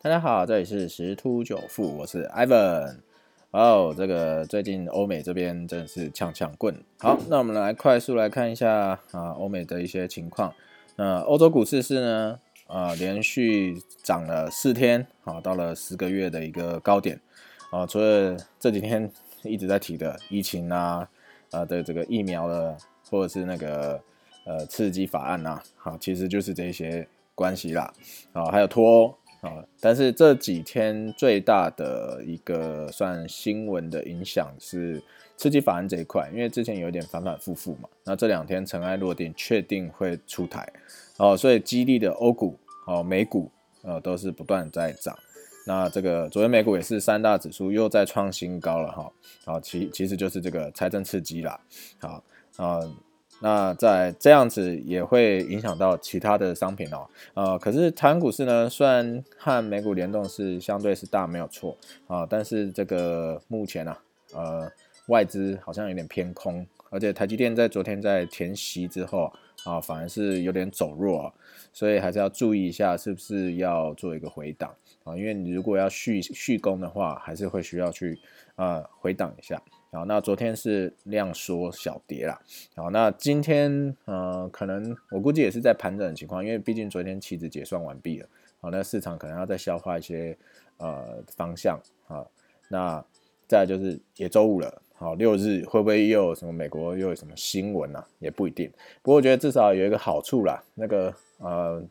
大家好，这里是十突九富，我是 Ivan。哦，这个最近欧美这边真的是呛呛棍。好，那我们来快速来看一下啊，欧美的一些情况。那欧洲股市是呢，啊，连续涨了四天，啊，到了十个月的一个高点。啊，除了这几天一直在提的疫情啊，啊的这个疫苗的，或者是那个呃刺激法案呐，好，其实就是这些关系啦。啊，还有脱欧。啊，但是这几天最大的一个算新闻的影响是刺激法案这一块，因为之前有点反反复复嘛，那这两天尘埃落定，确定会出台，哦，所以激励的欧股、哦美股，呃，都是不断在涨。那这个昨天美股也是三大指数又在创新高了哈，好，其其实就是这个财政刺激啦，好，啊。那在这样子也会影响到其他的商品哦，呃，可是台湾股市呢，虽然和美股联动是相对是大没有错啊，但是这个目前呢，呃，外资好像有点偏空，而且台积电在昨天在填息之后啊，反而是有点走弱，所以还是要注意一下，是不是要做一个回档啊？因为你如果要续续攻的话，还是会需要去啊回档一下。好，那昨天是量缩小跌啦。好，那今天呃，可能我估计也是在盘整的情况，因为毕竟昨天期指结算完毕了。好，那市场可能要再消化一些呃方向啊。那再就是也周五了，好，六日会不会又有什么美国又有什么新闻啊？也不一定。不过我觉得至少有一个好处啦，那个呃。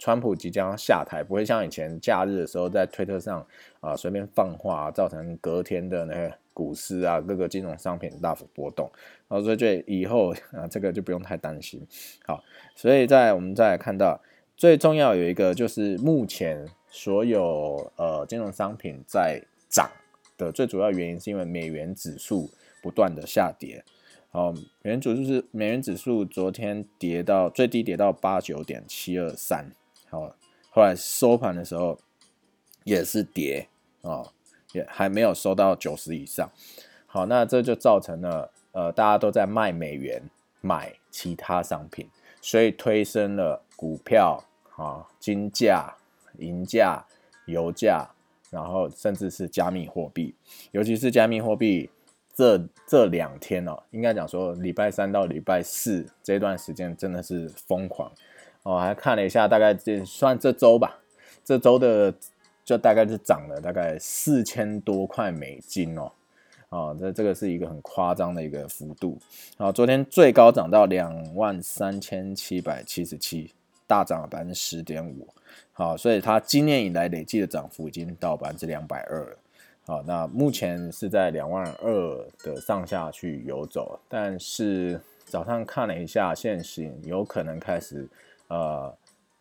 川普即将下台，不会像以前假日的时候在推特上啊随便放话，造成隔天的那个股市啊各个金融商品大幅波动。然后所以就以后啊这个就不用太担心。好，所以在我们再来看到最重要有一个就是目前所有呃金融商品在涨的最主要原因是因为美元指数不断的下跌。好，美元指数是美元指数昨天跌到最低跌到八九点七二三。好，后来收盘的时候也是跌啊，也还没有收到九十以上。好，那这就造成了呃，大家都在卖美元买其他商品，所以推升了股票啊、金价、银价、油价，然后甚至是加密货币，尤其是加密货币这这两天哦，应该讲说礼拜三到礼拜四这段时间真的是疯狂。哦，还看了一下，大概这算这周吧，这周的就大概是涨了大概四千多块美金哦，啊，这这个是一个很夸张的一个幅度，啊，昨天最高涨到两万三千七百七十七，大涨了百分之十点五，好，所以它今年以来累计的涨幅已经到百分之两百二了，好，那目前是在两万二的上下去游走，但是早上看了一下现行，有可能开始。呃，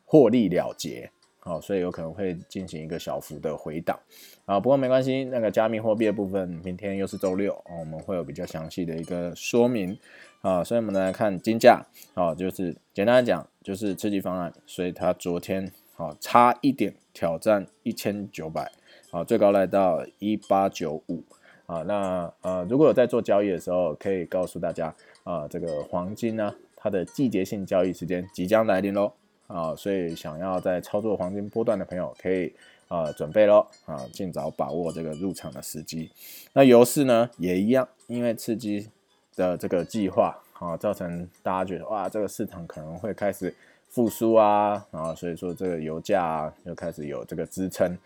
获利了结，好，所以有可能会进行一个小幅的回档，啊，不过没关系，那个加密货币的部分，明天又是周六，我们会有比较详细的一个说明，啊，所以我们来看金价，啊，就是简单来讲，就是刺激方案，所以它昨天，啊，差一点挑战一千九百，啊，最高来到一八九五，啊，那呃，如果有在做交易的时候，可以告诉大家，啊，这个黄金呢？它的季节性交易时间即将来临喽，啊，所以想要在操作黄金波段的朋友可以啊准备喽，啊，尽早把握这个入场的时机。那油市呢也一样，因为刺激的这个计划啊，造成大家觉得哇，这个市场可能会开始复苏啊，然后所以说这个油价又开始有这个支撑。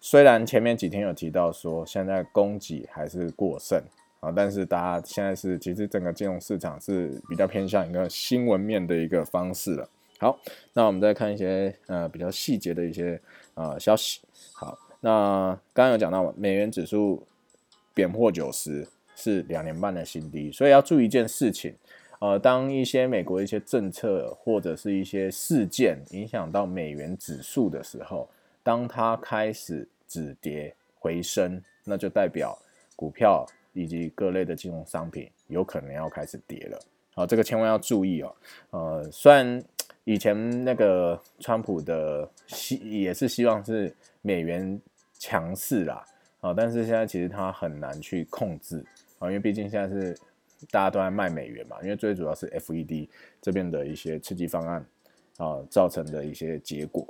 虽然前面几天有提到说现在供给还是过剩。啊，但是大家现在是，其实整个金融市场是比较偏向一个新闻面的一个方式了。好，那我们再看一些呃比较细节的一些呃消息。好，那刚刚有讲到美元指数贬破九十是两年半的新低，所以要注意一件事情，呃，当一些美国一些政策或者是一些事件影响到美元指数的时候，当它开始止跌回升，那就代表股票。以及各类的金融商品有可能要开始跌了，好，这个千万要注意哦。呃，虽然以前那个川普的希也是希望是美元强势啦，啊，但是现在其实他很难去控制啊，因为毕竟现在是大家都在卖美元嘛，因为最主要是 FED 这边的一些刺激方案啊造成的一些结果。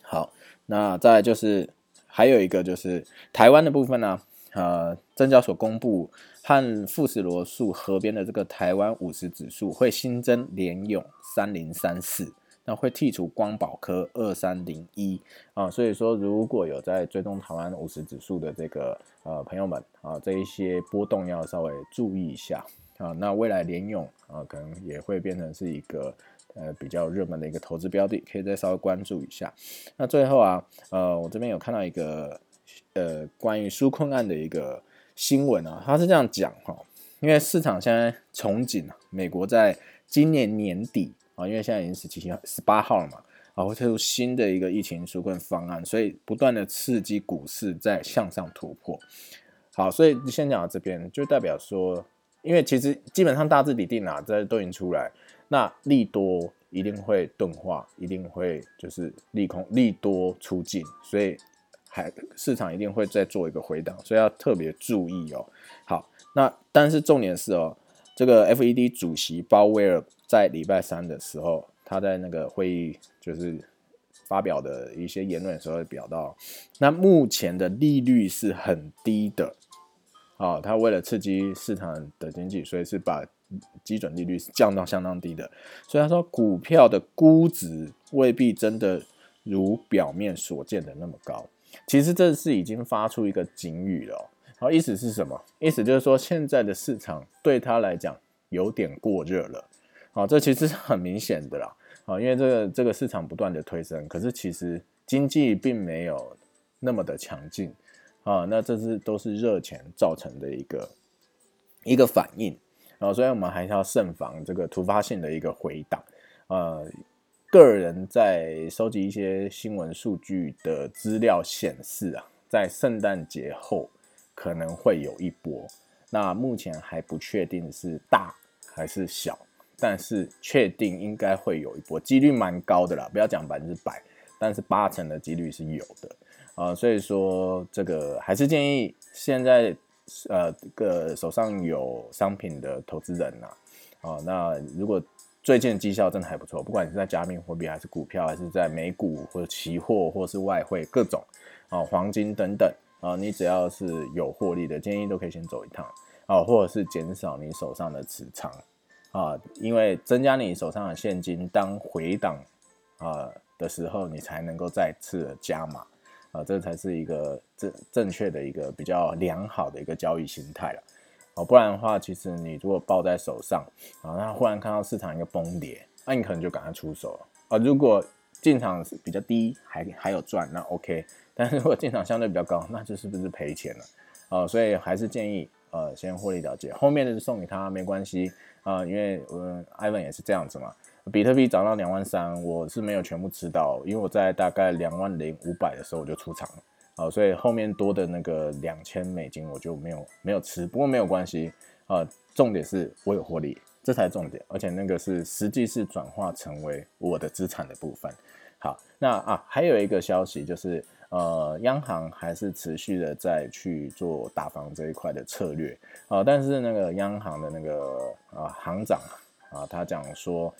好，那再就是还有一个就是台湾的部分呢，呃，证交所公布和富士罗素合编的这个台湾五十指数会新增联勇三零三四。那会剔除光宝科二三零一啊，所以说如果有在追踪台湾五十指数的这个呃朋友们啊，这一些波动要稍微注意一下啊。那未来联勇啊，可能也会变成是一个呃比较热门的一个投资标的，可以再稍微关注一下。那最后啊，呃，我这边有看到一个呃关于纾困案的一个新闻啊，他是这样讲哈，因为市场现在憧憬美国在今年年底。啊，因为现在已经十七号、十八号了嘛，啊，会推出新的一个疫情纾困方案，所以不断的刺激股市在向上突破。好，所以先讲到这边，就代表说，因为其实基本上大致底定啊，这都已经出来，那利多一定会钝化，一定会就是利空利多出尽，所以还市场一定会再做一个回档，所以要特别注意哦。好，那但是重点是哦。这个 FED 主席鲍威尔在礼拜三的时候，他在那个会议就是发表的一些言论的时候，表到，那目前的利率是很低的，啊，他为了刺激市场的经济，所以是把基准利率降到相当低的，所以他说股票的估值未必真的如表面所见的那么高，其实这是已经发出一个警语了。好，意思是什么？意思就是说，现在的市场对他来讲有点过热了。好，这其实是很明显的啦。好，因为这个这个市场不断的推升，可是其实经济并没有那么的强劲啊。那这是都是热钱造成的一个一个反应然啊。所以我们还是要慎防这个突发性的一个回档。呃，个人在收集一些新闻数据的资料显示啊，在圣诞节后。可能会有一波，那目前还不确定是大还是小，但是确定应该会有一波，几率蛮高的啦，不要讲百分之百，但是八成的几率是有的啊，所以说这个还是建议现在呃个手上有商品的投资人呐，啊，那如果最近的绩效真的还不错，不管你是在加密货币还是股票，还是在美股或者期货或是外汇各种啊黄金等等。啊，你只要是有获利的，建议都可以先走一趟啊，或者是减少你手上的持仓啊，因为增加你手上的现金，当回档啊的时候，你才能够再次的加码啊，这才是一个正正确的一个比较良好的一个交易心态了哦，不然的话，其实你如果抱在手上啊，那忽然看到市场一个崩跌，那你可能就赶快出手了啊，如果进场比较低，还还有赚，那 OK。但是如果进场相对比较高，那就是不是赔钱了啊？所以还是建议呃先获利了结，后面的送给他没关系啊，因为呃艾文也是这样子嘛。比特币涨到两万三，我是没有全部吃到，因为我在大概两万零五百的时候我就出场了啊，所以后面多的那个两千美金我就没有没有吃，不过没有关系啊，重点是我有获利，这才重点，而且那个是实际是转化成为我的资产的部分。好，那啊还有一个消息就是。呃，央行还是持续的在去做打房这一块的策略啊，但是那个央行的那个啊行长啊，他讲说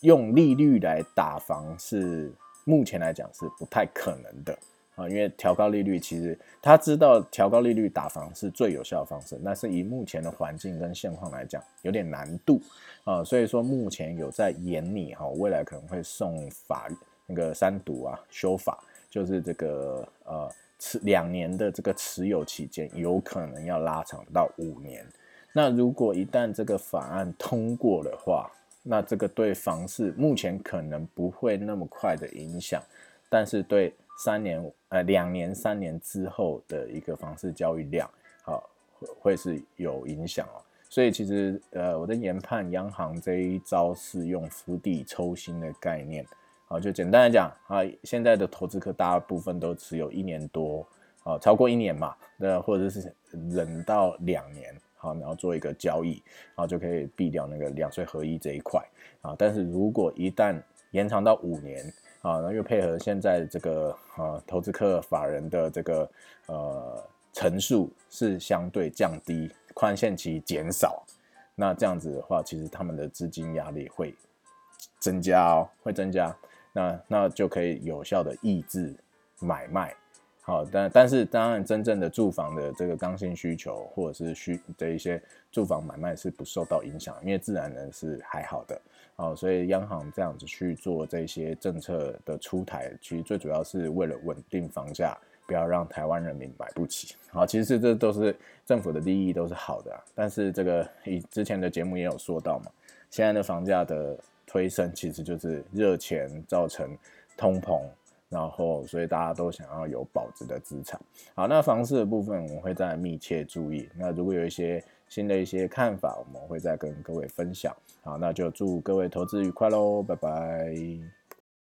用利率来打房是目前来讲是不太可能的啊，因为调高利率其实他知道调高利率打房是最有效的方式，但是以目前的环境跟现况来讲有点难度啊，所以说目前有在演拟哈，未来可能会送法那个三读啊修法。就是这个呃持两年的这个持有期间，有可能要拉长到五年。那如果一旦这个法案通过的话，那这个对房市目前可能不会那么快的影响，但是对三年呃两年三年之后的一个房市交易量，好会是有影响哦。所以其实呃我的研判，央行这一招是用釜底抽薪的概念。啊，就简单来讲啊，现在的投资客大部分都持有一年多，啊，超过一年嘛，那或者是忍到两年，好，然后做一个交易，然后就可以避掉那个两税合一这一块啊。但是如果一旦延长到五年，啊，然后又配合现在这个啊投资客法人的这个呃层数是相对降低，宽限期减少，那这样子的话，其实他们的资金压力会增加哦，会增加。那那就可以有效的抑制买卖。好，但但是当然，真正的住房的这个刚性需求或者是需的一些住房买卖是不受到影响，因为自然人是还好的。好，所以央行这样子去做这些政策的出台，其实最主要是为了稳定房价，不要让台湾人民买不起。好，其实这都是政府的利益，都是好的。但是这个以之前的节目也有说到嘛，现在的房价的推升，其实就是热钱造成通膨。然后，所以大家都想要有保值的资产。好，那房市的部分，我会再密切注意。那如果有一些新的一些看法，我们会再跟各位分享。好，那就祝各位投资愉快喽，拜拜。